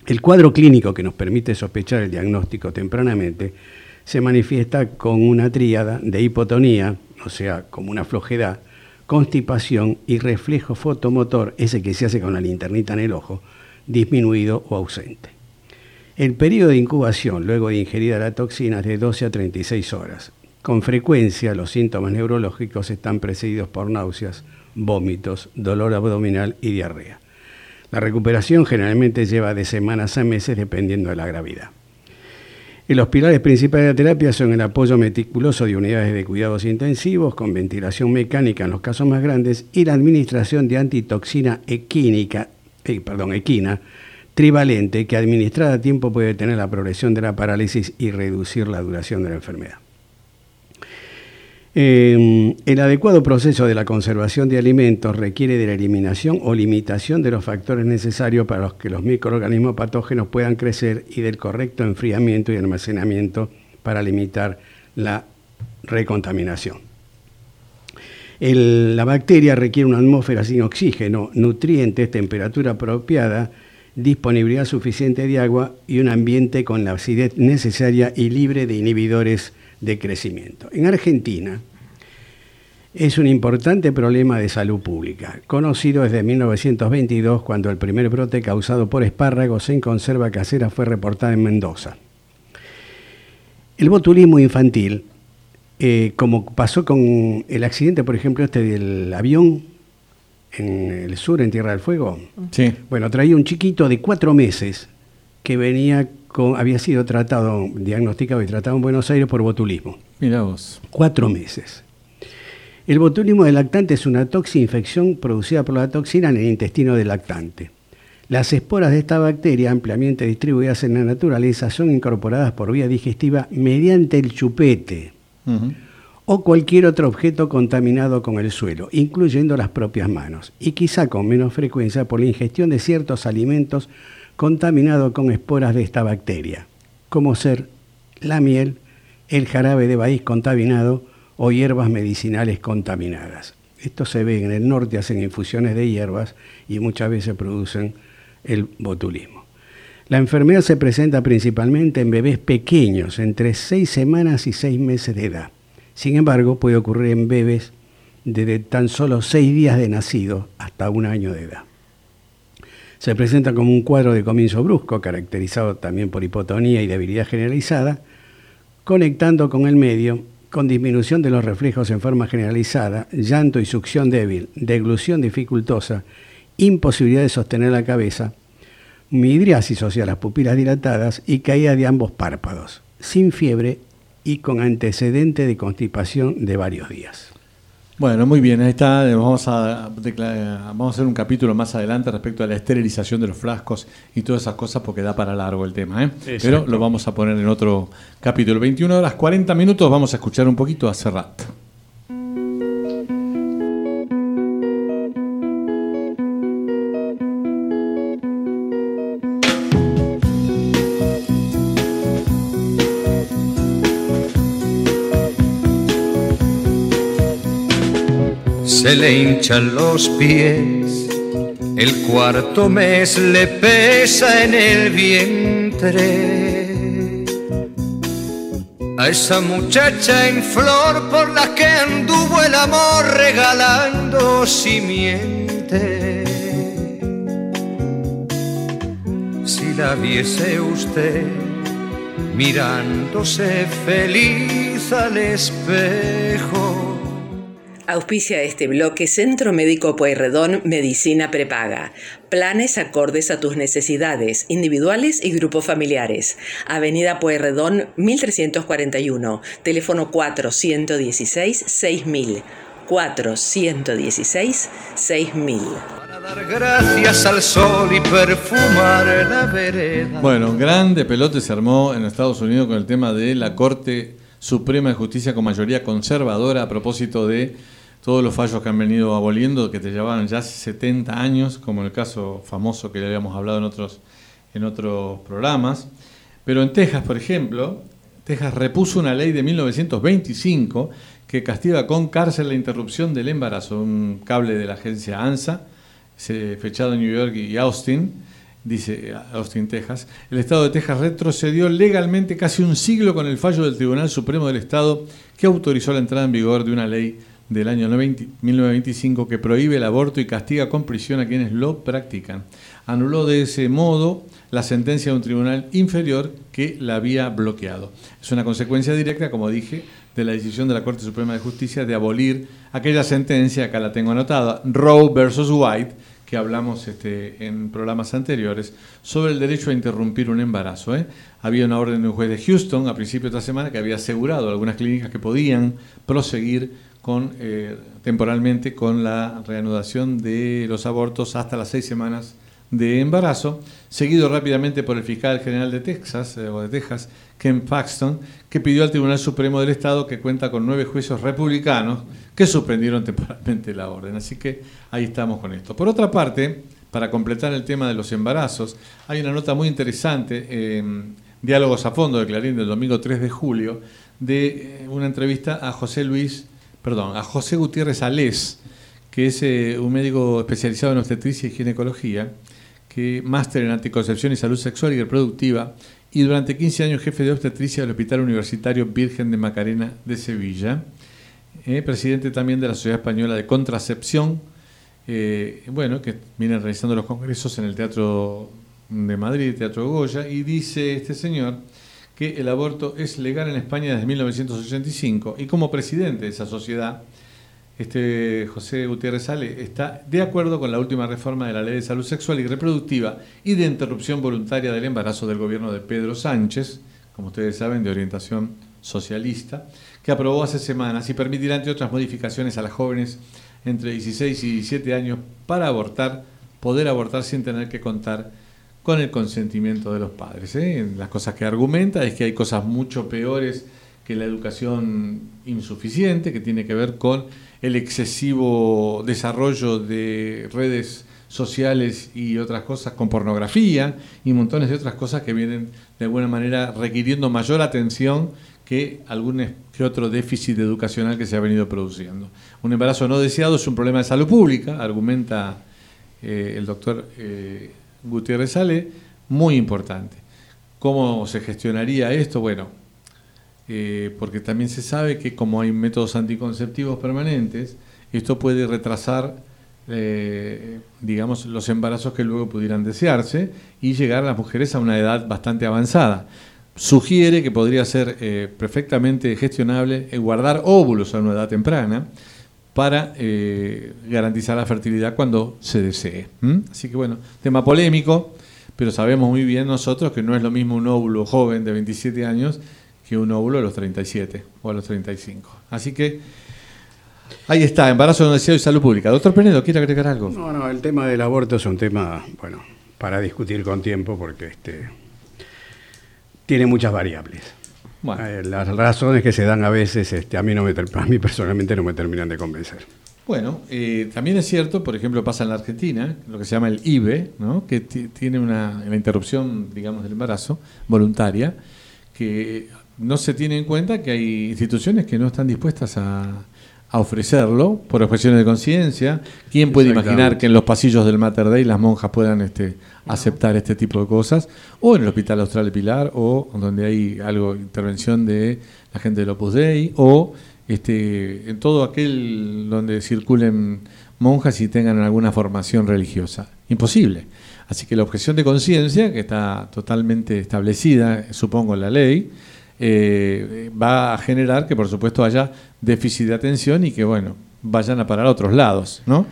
El cuadro clínico que nos permite sospechar el diagnóstico tempranamente se manifiesta con una tríada de hipotonía, o sea, como una flojedad, constipación y reflejo fotomotor, ese que se hace con la linternita en el ojo, disminuido o ausente. El periodo de incubación luego de ingerida la toxina es de 12 a 36 horas. Con frecuencia los síntomas neurológicos están precedidos por náuseas, vómitos, dolor abdominal y diarrea. La recuperación generalmente lleva de semanas a meses dependiendo de la gravedad. Y los pilares principales de la terapia son el apoyo meticuloso de unidades de cuidados intensivos con ventilación mecánica en los casos más grandes y la administración de antitoxina eh, equina trivalente que administrada a tiempo puede detener la progresión de la parálisis y reducir la duración de la enfermedad. Eh, el adecuado proceso de la conservación de alimentos requiere de la eliminación o limitación de los factores necesarios para los que los microorganismos patógenos puedan crecer y del correcto enfriamiento y almacenamiento para limitar la recontaminación. la bacteria requiere una atmósfera sin oxígeno, nutrientes, temperatura apropiada, disponibilidad suficiente de agua y un ambiente con la acidez necesaria y libre de inhibidores de crecimiento. En Argentina es un importante problema de salud pública, conocido desde 1922 cuando el primer brote causado por espárragos en conserva casera fue reportado en Mendoza. El botulismo infantil, eh, como pasó con el accidente, por ejemplo, este del avión en el sur, en Tierra del Fuego. Sí. Bueno, traía un chiquito de cuatro meses que venía había sido tratado, diagnosticado y tratado en Buenos Aires por botulismo. Mira vos. Cuatro meses. El botulismo del lactante es una toxinfección producida por la toxina en el intestino del lactante. Las esporas de esta bacteria, ampliamente distribuidas en la naturaleza, son incorporadas por vía digestiva mediante el chupete o cualquier otro objeto contaminado con el suelo, incluyendo las propias manos, y quizá con menos frecuencia por la ingestión de ciertos alimentos contaminados con esporas de esta bacteria, como ser la miel, el jarabe de maíz contaminado o hierbas medicinales contaminadas. Esto se ve en el norte, hacen infusiones de hierbas y muchas veces producen el botulismo. La enfermedad se presenta principalmente en bebés pequeños, entre 6 semanas y 6 meses de edad. Sin embargo, puede ocurrir en bebés desde tan solo 6 días de nacido hasta un año de edad. Se presenta como un cuadro de comienzo brusco, caracterizado también por hipotonía y debilidad generalizada, conectando con el medio con disminución de los reflejos en forma generalizada, llanto y succión débil, deglución dificultosa, imposibilidad de sostener la cabeza, midriasis, o sea, las pupilas dilatadas, y caída de ambos párpados, sin fiebre y con antecedente de constipación de varios días. Bueno, muy bien, ahí está. Vamos a, vamos a hacer un capítulo más adelante respecto a la esterilización de los frascos y todas esas cosas porque da para largo el tema. ¿eh? Pero lo vamos a poner en otro capítulo. 21 horas 40 minutos, vamos a escuchar un poquito a Serrat. Se le hinchan los pies, el cuarto mes le pesa en el vientre. A esa muchacha en flor por la que anduvo el amor regalando simiente. Si la viese usted mirándose feliz al espejo Auspicia este bloque Centro Médico Pueyrredón Medicina Prepaga. Planes acordes a tus necesidades, individuales y grupos familiares. Avenida Pueyrredón 1341, teléfono 416 6000. 416 6000. Para dar gracias al sol y perfumar la vereda. Bueno, un grande pelote se armó en Estados Unidos con el tema de la Corte Suprema de Justicia con mayoría conservadora a propósito de todos los fallos que han venido aboliendo, que te llevaban ya 70 años, como el caso famoso que le habíamos hablado en otros, en otros programas. Pero en Texas, por ejemplo, Texas repuso una ley de 1925 que castiga con cárcel la interrupción del embarazo, un cable de la agencia ANSA, fechado en New York y Austin, dice Austin, Texas. El Estado de Texas retrocedió legalmente casi un siglo con el fallo del Tribunal Supremo del Estado que autorizó la entrada en vigor de una ley del año 1925 que prohíbe el aborto y castiga con prisión a quienes lo practican. Anuló de ese modo la sentencia de un tribunal inferior que la había bloqueado. Es una consecuencia directa, como dije, de la decisión de la Corte Suprema de Justicia de abolir aquella sentencia, acá la tengo anotada, Roe versus White, que hablamos este, en programas anteriores, sobre el derecho a interrumpir un embarazo. ¿eh? Había una orden de un juez de Houston a principios de esta semana que había asegurado a algunas clínicas que podían proseguir con, eh, temporalmente con la reanudación de los abortos hasta las seis semanas de embarazo, seguido rápidamente por el fiscal general de Texas, eh, o de Texas, Ken Paxton, que pidió al Tribunal Supremo del Estado, que cuenta con nueve juicios republicanos, que suspendieron temporalmente la orden. Así que ahí estamos con esto. Por otra parte, para completar el tema de los embarazos, hay una nota muy interesante, en Diálogos a Fondo de Clarín del domingo 3 de julio, de eh, una entrevista a José Luis perdón, a José Gutiérrez Alés, que es eh, un médico especializado en obstetricia y ginecología, que máster en anticoncepción y salud sexual y reproductiva, y durante 15 años jefe de obstetricia del Hospital Universitario Virgen de Macarena de Sevilla, eh, presidente también de la Sociedad Española de Contracepción, eh, bueno, que viene realizando los congresos en el Teatro de Madrid, Teatro Goya, y dice este señor que el aborto es legal en España desde 1985 y como presidente de esa sociedad, este José Gutiérrez Sale está de acuerdo con la última reforma de la Ley de Salud Sexual y Reproductiva y de interrupción voluntaria del embarazo del gobierno de Pedro Sánchez, como ustedes saben, de orientación socialista, que aprobó hace semanas y permitirá, entre otras modificaciones, a las jóvenes entre 16 y 17 años para abortar, poder abortar sin tener que contar con el consentimiento de los padres. ¿eh? Las cosas que argumenta es que hay cosas mucho peores que la educación insuficiente, que tiene que ver con el excesivo desarrollo de redes sociales y otras cosas con pornografía y montones de otras cosas que vienen de alguna manera requiriendo mayor atención que algún que otro déficit educacional que se ha venido produciendo. Un embarazo no deseado es un problema de salud pública, argumenta eh, el doctor eh, Gutiérrez Sale, muy importante. ¿Cómo se gestionaría esto? Bueno, eh, porque también se sabe que como hay métodos anticonceptivos permanentes, esto puede retrasar, eh, digamos, los embarazos que luego pudieran desearse y llegar a las mujeres a una edad bastante avanzada. Sugiere que podría ser eh, perfectamente gestionable guardar óvulos a una edad temprana para garantizar la fertilidad cuando se desee. Así que bueno, tema polémico, pero sabemos muy bien nosotros que no es lo mismo un óvulo joven de 27 años que un óvulo a los 37 o a los 35. Así que ahí está, embarazo no deseado y salud pública. Doctor Penedo, ¿quiere agregar algo? No, no, el tema del aborto es un tema, bueno, para discutir con tiempo porque este tiene muchas variables. Eh, las razones que se dan a veces este, a, mí no me, a mí personalmente no me terminan de convencer. Bueno, eh, también es cierto, por ejemplo, pasa en la Argentina, lo que se llama el IBE, ¿no? que tiene una, una interrupción, digamos, del embarazo voluntaria, que no se tiene en cuenta que hay instituciones que no están dispuestas a, ofrecerlo por expresiones de conciencia. ¿Quién puede imaginar que en los pasillos del Mater Dei las monjas puedan este, aceptar este tipo de cosas? O en el Hospital Austral de Pilar, o donde hay algo, intervención de la gente del Opus Dei, o este, en todo aquel donde circulen monjas y tengan alguna formación religiosa. Imposible. Así que la objeción de conciencia, que está totalmente establecida, supongo, en la ley, eh, va a generar que por supuesto haya déficit de atención y que bueno, vayan a parar a otros lados, ¿no?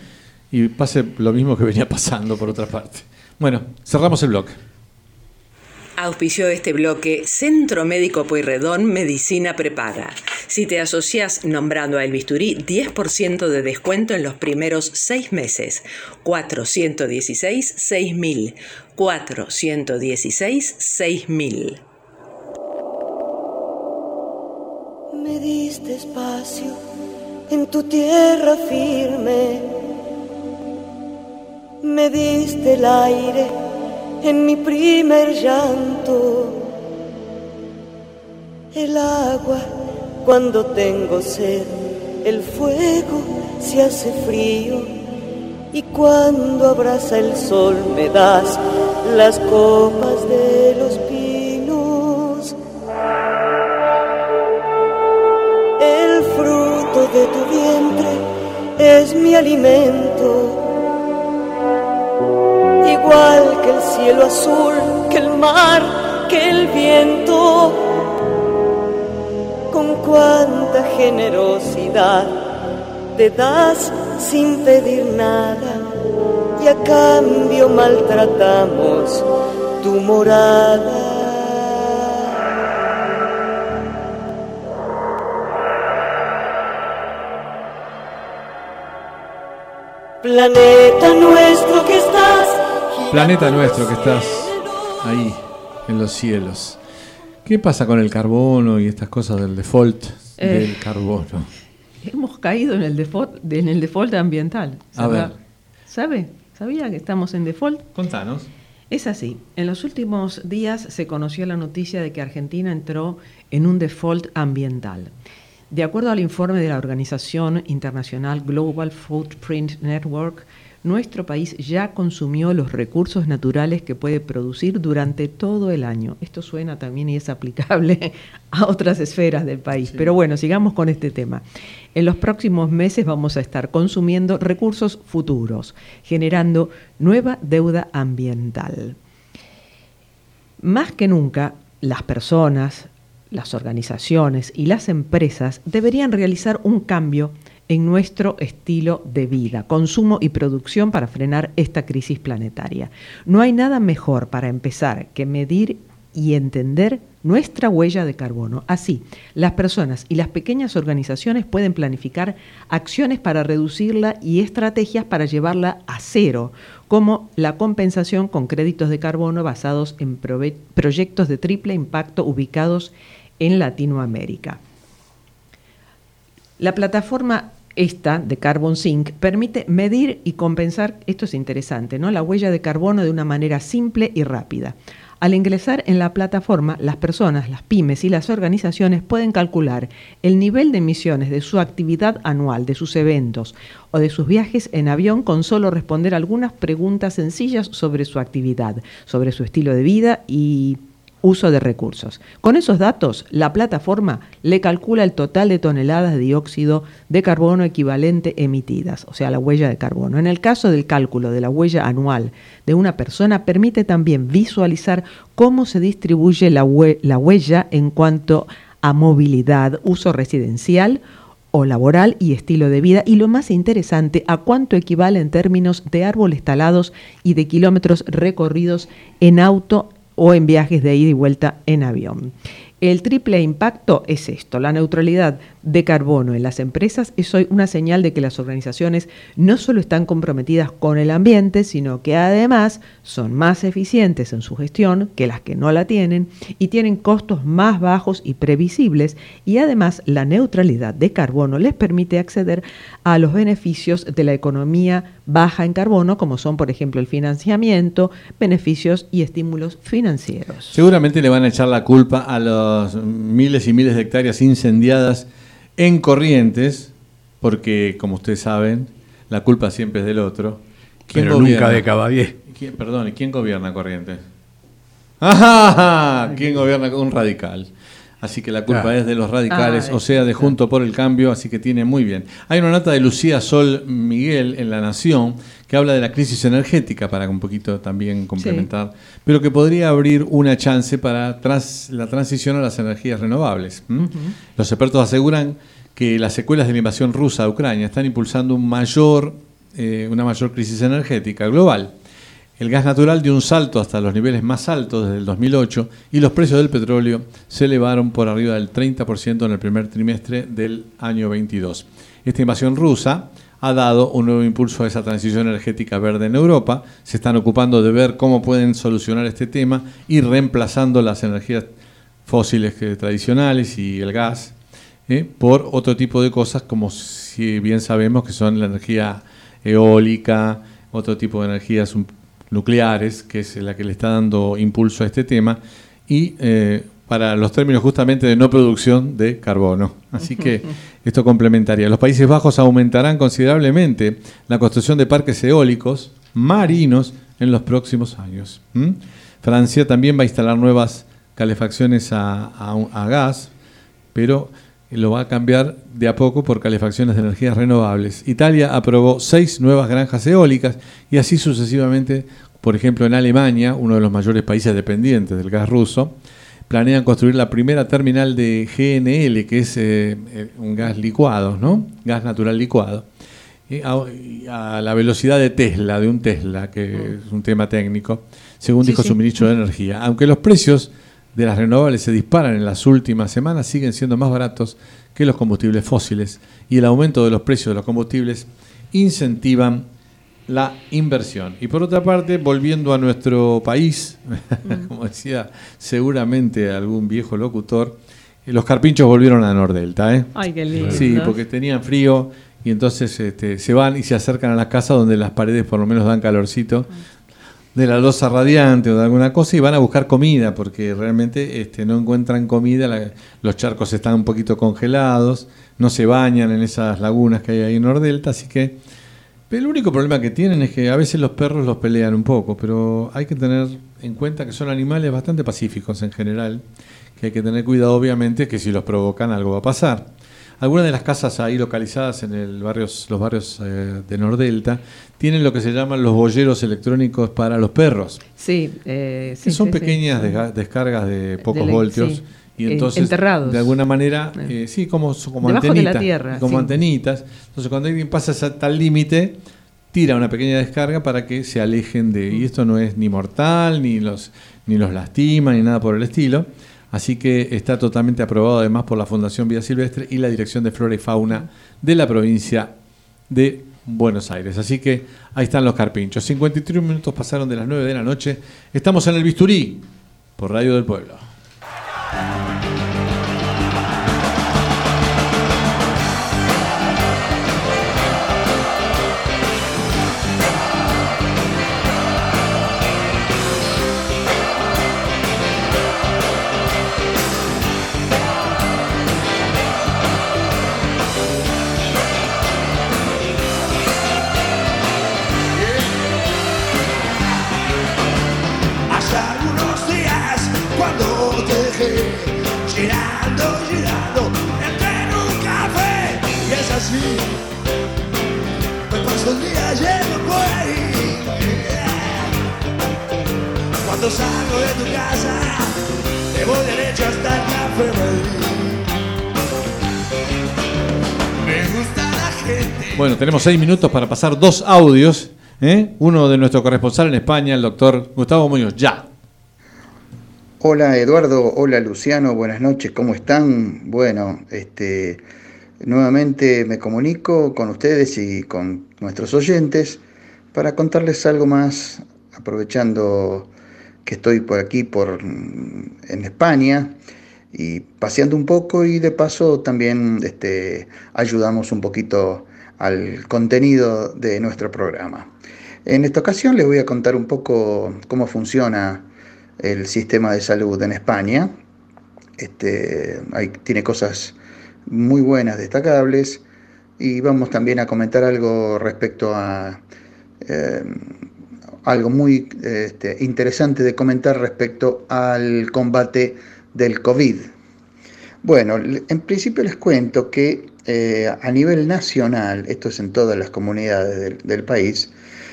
Y pase lo mismo que venía pasando por otra parte. Bueno, cerramos el bloque. Auspició este bloque Centro Médico Pueyrredón Medicina Prepaga. Si te asocias nombrando a El Bisturí, 10% de descuento en los primeros seis meses. 416 6000. 416 6000. Me diste espacio en tu tierra firme, me diste el aire en mi primer llanto, el agua cuando tengo sed, el fuego se hace frío. Y cuando abraza el sol me das las copas de los de es mi alimento, igual que el cielo azul, que el mar, que el viento. Con cuánta generosidad te das sin pedir nada y a cambio maltratamos tu morada. Planeta nuestro que estás. Planeta nuestro que estás ahí, en los cielos. ¿Qué pasa con el carbono y estas cosas del default eh, del carbono? Hemos caído en el default, en el default ambiental. A ver. ¿Sabe? ¿Sabía que estamos en default? Contanos. Es así. En los últimos días se conoció la noticia de que Argentina entró en un default ambiental. De acuerdo al informe de la organización internacional Global Footprint Network, nuestro país ya consumió los recursos naturales que puede producir durante todo el año. Esto suena también y es aplicable a otras esferas del país. Pero bueno, sigamos con este tema. En los próximos meses vamos a estar consumiendo recursos futuros, generando nueva deuda ambiental. Más que nunca, las personas, las organizaciones y las empresas deberían realizar un cambio en nuestro estilo de vida, consumo y producción para frenar esta crisis planetaria. No hay nada mejor para empezar que medir y entender nuestra huella de carbono. Así, las personas y las pequeñas organizaciones pueden planificar acciones para reducirla y estrategias para llevarla a cero, como la compensación con créditos de carbono basados en proyectos de triple impacto ubicados en Latinoamérica. La plataforma esta de Carbon Sync permite medir y compensar, esto es interesante, ¿no? la huella de carbono de una manera simple y rápida. Al ingresar en la plataforma, las personas, las pymes y las organizaciones pueden calcular el nivel de emisiones de su actividad anual, de sus eventos o de sus viajes en avión con solo responder algunas preguntas sencillas sobre su actividad, sobre su estilo de vida y uso de recursos. Con esos datos, la plataforma le calcula el total de toneladas de dióxido de carbono equivalente emitidas, o sea, la huella de carbono. En el caso del cálculo de la huella anual de una persona, permite también visualizar cómo se distribuye la, huella en cuanto a movilidad, uso residencial, o laboral y estilo de vida y lo más interesante, a cuánto equivale en términos de árboles talados y de kilómetros recorridos en auto o en viajes de ida y vuelta en avión. El triple impacto es esto, la neutralidad de carbono en las empresas es hoy una señal de que las organizaciones no solo están comprometidas con el ambiente, sino que además son más eficientes en su gestión que las que no la tienen y tienen costos más bajos y previsibles y además la neutralidad de carbono les permite acceder a los beneficios de la economía baja en carbono, como son por ejemplo el financiamiento, beneficios y estímulos financieros. Seguramente le van a echar la culpa a los miles y miles de hectáreas incendiadas en Corrientes, porque como ustedes saben, la culpa siempre es del otro. ¿Quién Pero nunca de Caballé. ¿Quién, perdón, ¿quién gobierna Corrientes? ¡Ajá! ¿Quién gobierna un radical? Así que la culpa es de los radicales, ah, o sea, de Junto por el Cambio, así que tiene muy bien. Hay una nota de Lucía Sol Miguel en La Nación que habla de la crisis energética, para un poquito también complementar, pero que podría abrir una chance para la transición a las energías renovables. Los expertos aseguran que las secuelas de la invasión rusa a Ucrania están impulsando un mayor, eh, una mayor crisis energética global. El gas natural dio un salto hasta los niveles más altos desde el 2008 y los precios del petróleo se elevaron por arriba del 30% en el primer trimestre del año 22. Esta invasión rusa ha dado un nuevo impulso a esa transición energética verde en Europa. Se están ocupando de ver cómo pueden solucionar este tema y reemplazando las energías fósiles tradicionales y el gas ¿eh? por otro tipo de cosas como si bien sabemos que son la energía eólica, otro tipo de energías nucleares, que es la que le está dando impulso a este tema, y eh, para los términos justamente de no producción de carbono. Así que esto complementaría. Los Países Bajos aumentarán considerablemente la construcción de parques eólicos marinos en los próximos años. Francia también va a instalar nuevas calefacciones a gas, pero lo va a cambiar de a poco por calefacciones de energías renovables. Italia aprobó seis nuevas granjas eólicas y así sucesivamente, por ejemplo, en Alemania, uno de los mayores países dependientes del gas ruso, planean construir la primera terminal de GNL, que es eh, eh, un gas licuado, ¿no? Gas natural licuado. A, la velocidad de Tesla, de un Tesla, que es un tema técnico, según dijo su ministro de Energía. Aunque los precios de las renovables se disparan en las últimas semanas, siguen siendo más baratos que los combustibles fósiles y el aumento de los precios de los combustibles incentivan la inversión. Y por otra parte, volviendo a nuestro país, como decía seguramente algún viejo locutor, eh, los carpinchos volvieron a Nordelta. ¿eh? Ay, qué lindo. Sí, porque tenían frío y entonces este, se van y se acercan a las casas donde las paredes por lo menos dan calorcito de la losa radiante o de alguna cosa y van a buscar comida porque realmente este, no encuentran comida, los charcos están un poquito congelados, no se bañan en esas lagunas que hay ahí en Nordelta, así que el único problema que tienen es que a veces los perros los pelean un poco, pero hay que tener en cuenta que son animales bastante pacíficos en general, que hay que tener cuidado obviamente que si los provocan algo va a pasar. Algunas de las casas ahí localizadas en el barrios, los barrios eh, de Nordelta tienen lo que se llaman los bolleros electrónicos para los perros. Sí, eh, que son pequeñas descargas de pocos voltios. Y entonces, Enterrados. de alguna manera, eh, sí, como, como antenitas. tierra, como antenitas. Entonces, cuando alguien pasa ese tal límite, tira una pequeña descarga para que se alejen de. Y esto no es ni mortal, ni los, ni los lastima, ni nada por el estilo. Así que está totalmente aprobado además por la Fundación Vida Silvestre y la Dirección de Flora y Fauna de la provincia de Buenos Aires. Así que ahí están los carpinchos. 53 minutos pasaron de las 9 de la noche. Estamos en el Bisturí por Radio del Pueblo. Bueno, tenemos seis minutos para pasar dos audios. ¿eh? Uno de nuestro corresponsal en España, el doctor Gustavo Muñoz. Ya. Hola Eduardo, hola Luciano, buenas noches, ¿cómo están? Bueno, este, nuevamente me comunico con ustedes y con nuestros oyentes para contarles algo más, aprovechando que estoy por aquí, por, en España, y paseando un poco y de paso también este, ayudamos un poquito al contenido de nuestro programa. En esta ocasión les voy a contar un poco cómo funciona el sistema de salud en España. Este, tiene cosas muy buenas, destacables, y vamos también a comentar algo respecto a eh, algo muy este, interesante de comentar respecto al combate del COVID. Bueno, en principio les cuento que eh, a nivel nacional, esto es en todas las comunidades del país,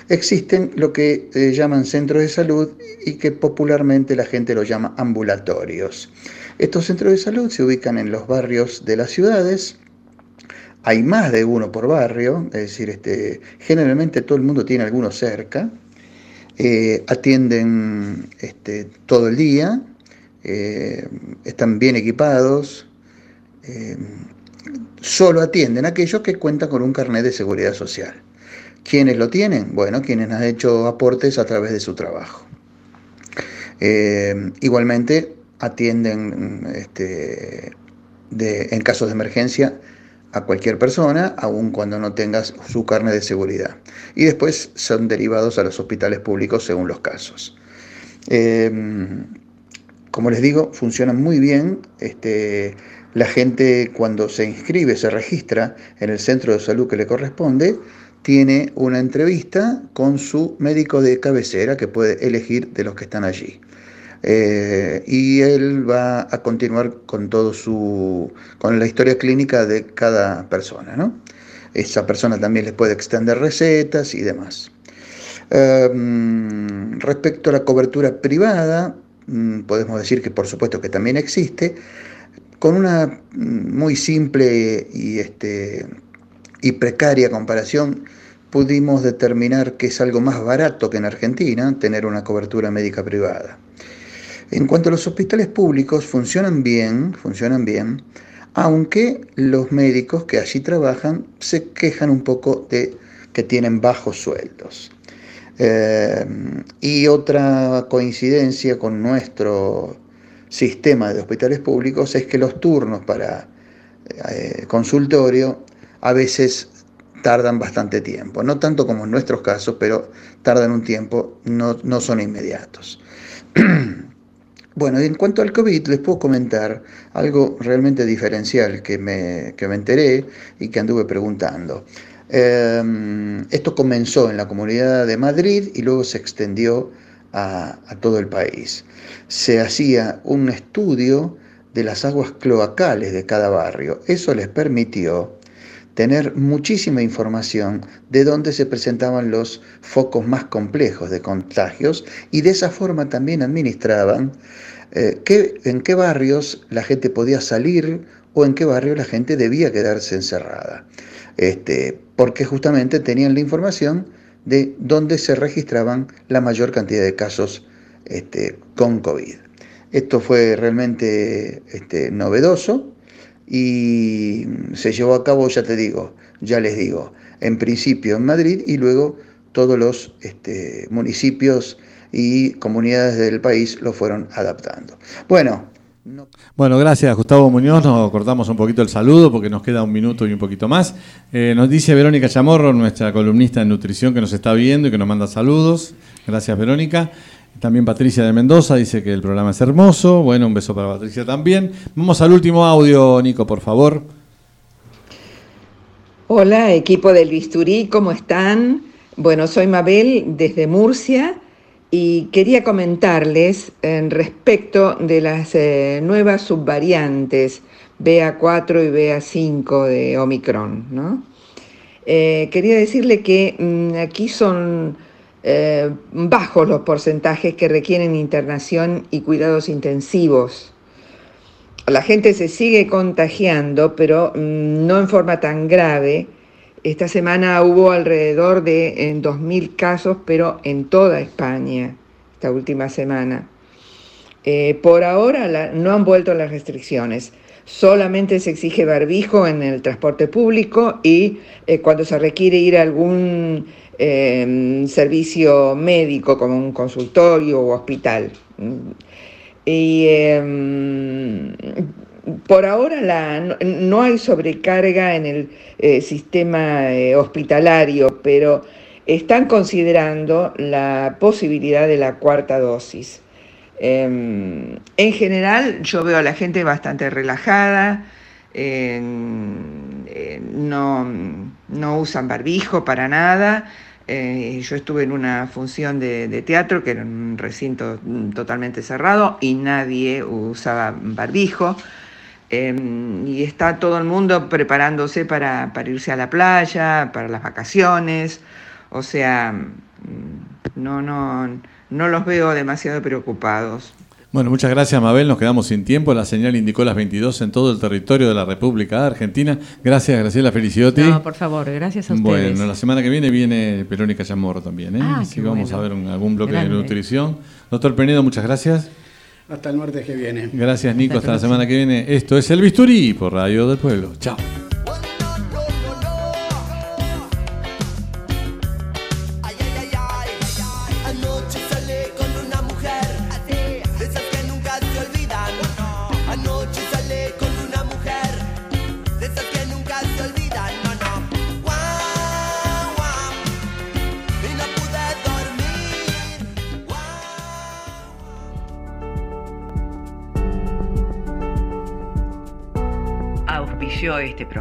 existen lo que eh, llaman centros de salud y que popularmente la gente lo llama ambulatorios. Estos centros de salud se ubican en los barrios de las ciudades. Hay más de uno por barrio, es decir, este, generalmente todo el mundo tiene alguno cerca. Eh, atienden este, todo el día, están bien equipados, solo atienden a aquellos que cuentan con un carnet de seguridad social. ¿Quiénes lo tienen? Bueno, quienes han hecho aportes a través de su trabajo. Eh, igualmente atienden este, en casos de emergencia a cualquier persona, aun cuando no tengas su carne de seguridad. Y después son derivados a los hospitales públicos según los casos. Eh, como les digo, funcionan muy bien. Este, la gente cuando se inscribe, se registra en el centro de salud que le corresponde, tiene una entrevista con su médico de cabecera que puede elegir de los que están allí. Eh, y él va a continuar con todo su con la historia clínica de cada persona, ¿no? Esa persona también les puede extender recetas y demás. Em, respecto a la cobertura privada, mm, podemos decir que por supuesto que también existe, con una muy simple y este, y precaria comparación, pudimos determinar que es algo más barato que en Argentina tener una cobertura médica privada. En cuanto a los hospitales públicos, funcionan bien, funcionan bien, aunque los médicos que allí trabajan se quejan un poco de que tienen bajos sueldos. Eh, y otra coincidencia con nuestro sistema de hospitales públicos es que los turnos para eh, consultorio a veces tardan bastante tiempo, no tanto como en nuestros casos, pero tardan un tiempo, no, no son inmediatos. bueno, en cuanto al COVID, les puedo comentar algo realmente diferencial que me, que me enteré y que anduve preguntando. Em, esto comenzó en la comunidad de Madrid y luego se extendió a, todo el país. Se hacía un estudio de las aguas cloacales de cada barrio. Eso les permitió tener muchísima información de dónde se presentaban los focos más complejos de contagios y de esa forma también administraban eh, en qué barrios la gente podía salir o en qué barrio la gente debía quedarse encerrada. Este, porque justamente tenían la información de dónde se registraban la mayor cantidad de casos este, con COVID. Esto fue realmente este, novedoso y se llevó a cabo, ya te digo, ya les digo, en principio en Madrid y luego todos los este, municipios y comunidades del país lo fueron adaptando. Bueno. Bueno, gracias Gustavo Muñoz. Nos cortamos un poquito el saludo porque nos queda un minuto y un poquito más. Eh, nos dice Verónica Chamorro, nuestra columnista en nutrición, que nos está viendo y que nos manda saludos. Gracias, Verónica. También Patricia de Mendoza dice que el programa es hermoso. Bueno, un beso para Patricia también. Vamos al último audio, Nico, por favor. Hola, equipo del Bisturí, ¿cómo están? Bueno, soy Mabel desde Murcia y quería comentarles en respecto de las eh, nuevas subvariantes BA4 y BA5 de Omicron. ¿no? Eh, quería decirle que mm, aquí son eh, bajos los porcentajes que requieren internación y cuidados intensivos. La gente se sigue contagiando, pero mm, no en forma tan grave. Esta semana hubo alrededor de 2.000 casos, pero en toda España, esta última semana. Eh, por ahora no han vuelto las restricciones. Solamente se exige barbijo en el transporte público y eh, cuando se requiere ir a algún em, servicio médico como un consultorio o hospital. Y em, por ahora no, hay sobrecarga en el eh, sistema eh, hospitalario, pero están considerando la posibilidad de la cuarta dosis. Em, en general yo veo a la gente bastante relajada, no, usan barbijo para nada. Eh, yo estuve en una función de, teatro que era un recinto totalmente cerrado y nadie usaba barbijo. Em, y está todo el mundo preparándose para, para irse a la playa, para las vacaciones. O sea, no, no, no los veo demasiado preocupados. Bueno, muchas gracias Mabel, nos quedamos sin tiempo, la señal indicó las 22 en todo el territorio de la República Argentina. Gracias Graciela Feliciotti. No, por favor, gracias a ustedes. Bueno, la semana que viene viene Perónica Chamorro también, ¿eh? Ah, Así que vamos a ver algún bloque de nutrición. Doctor Penedo, muchas gracias. Hasta el martes que viene. Gracias Nico, hasta la semana que viene. Esto es El Bisturí por Radio del Pueblo. Chao.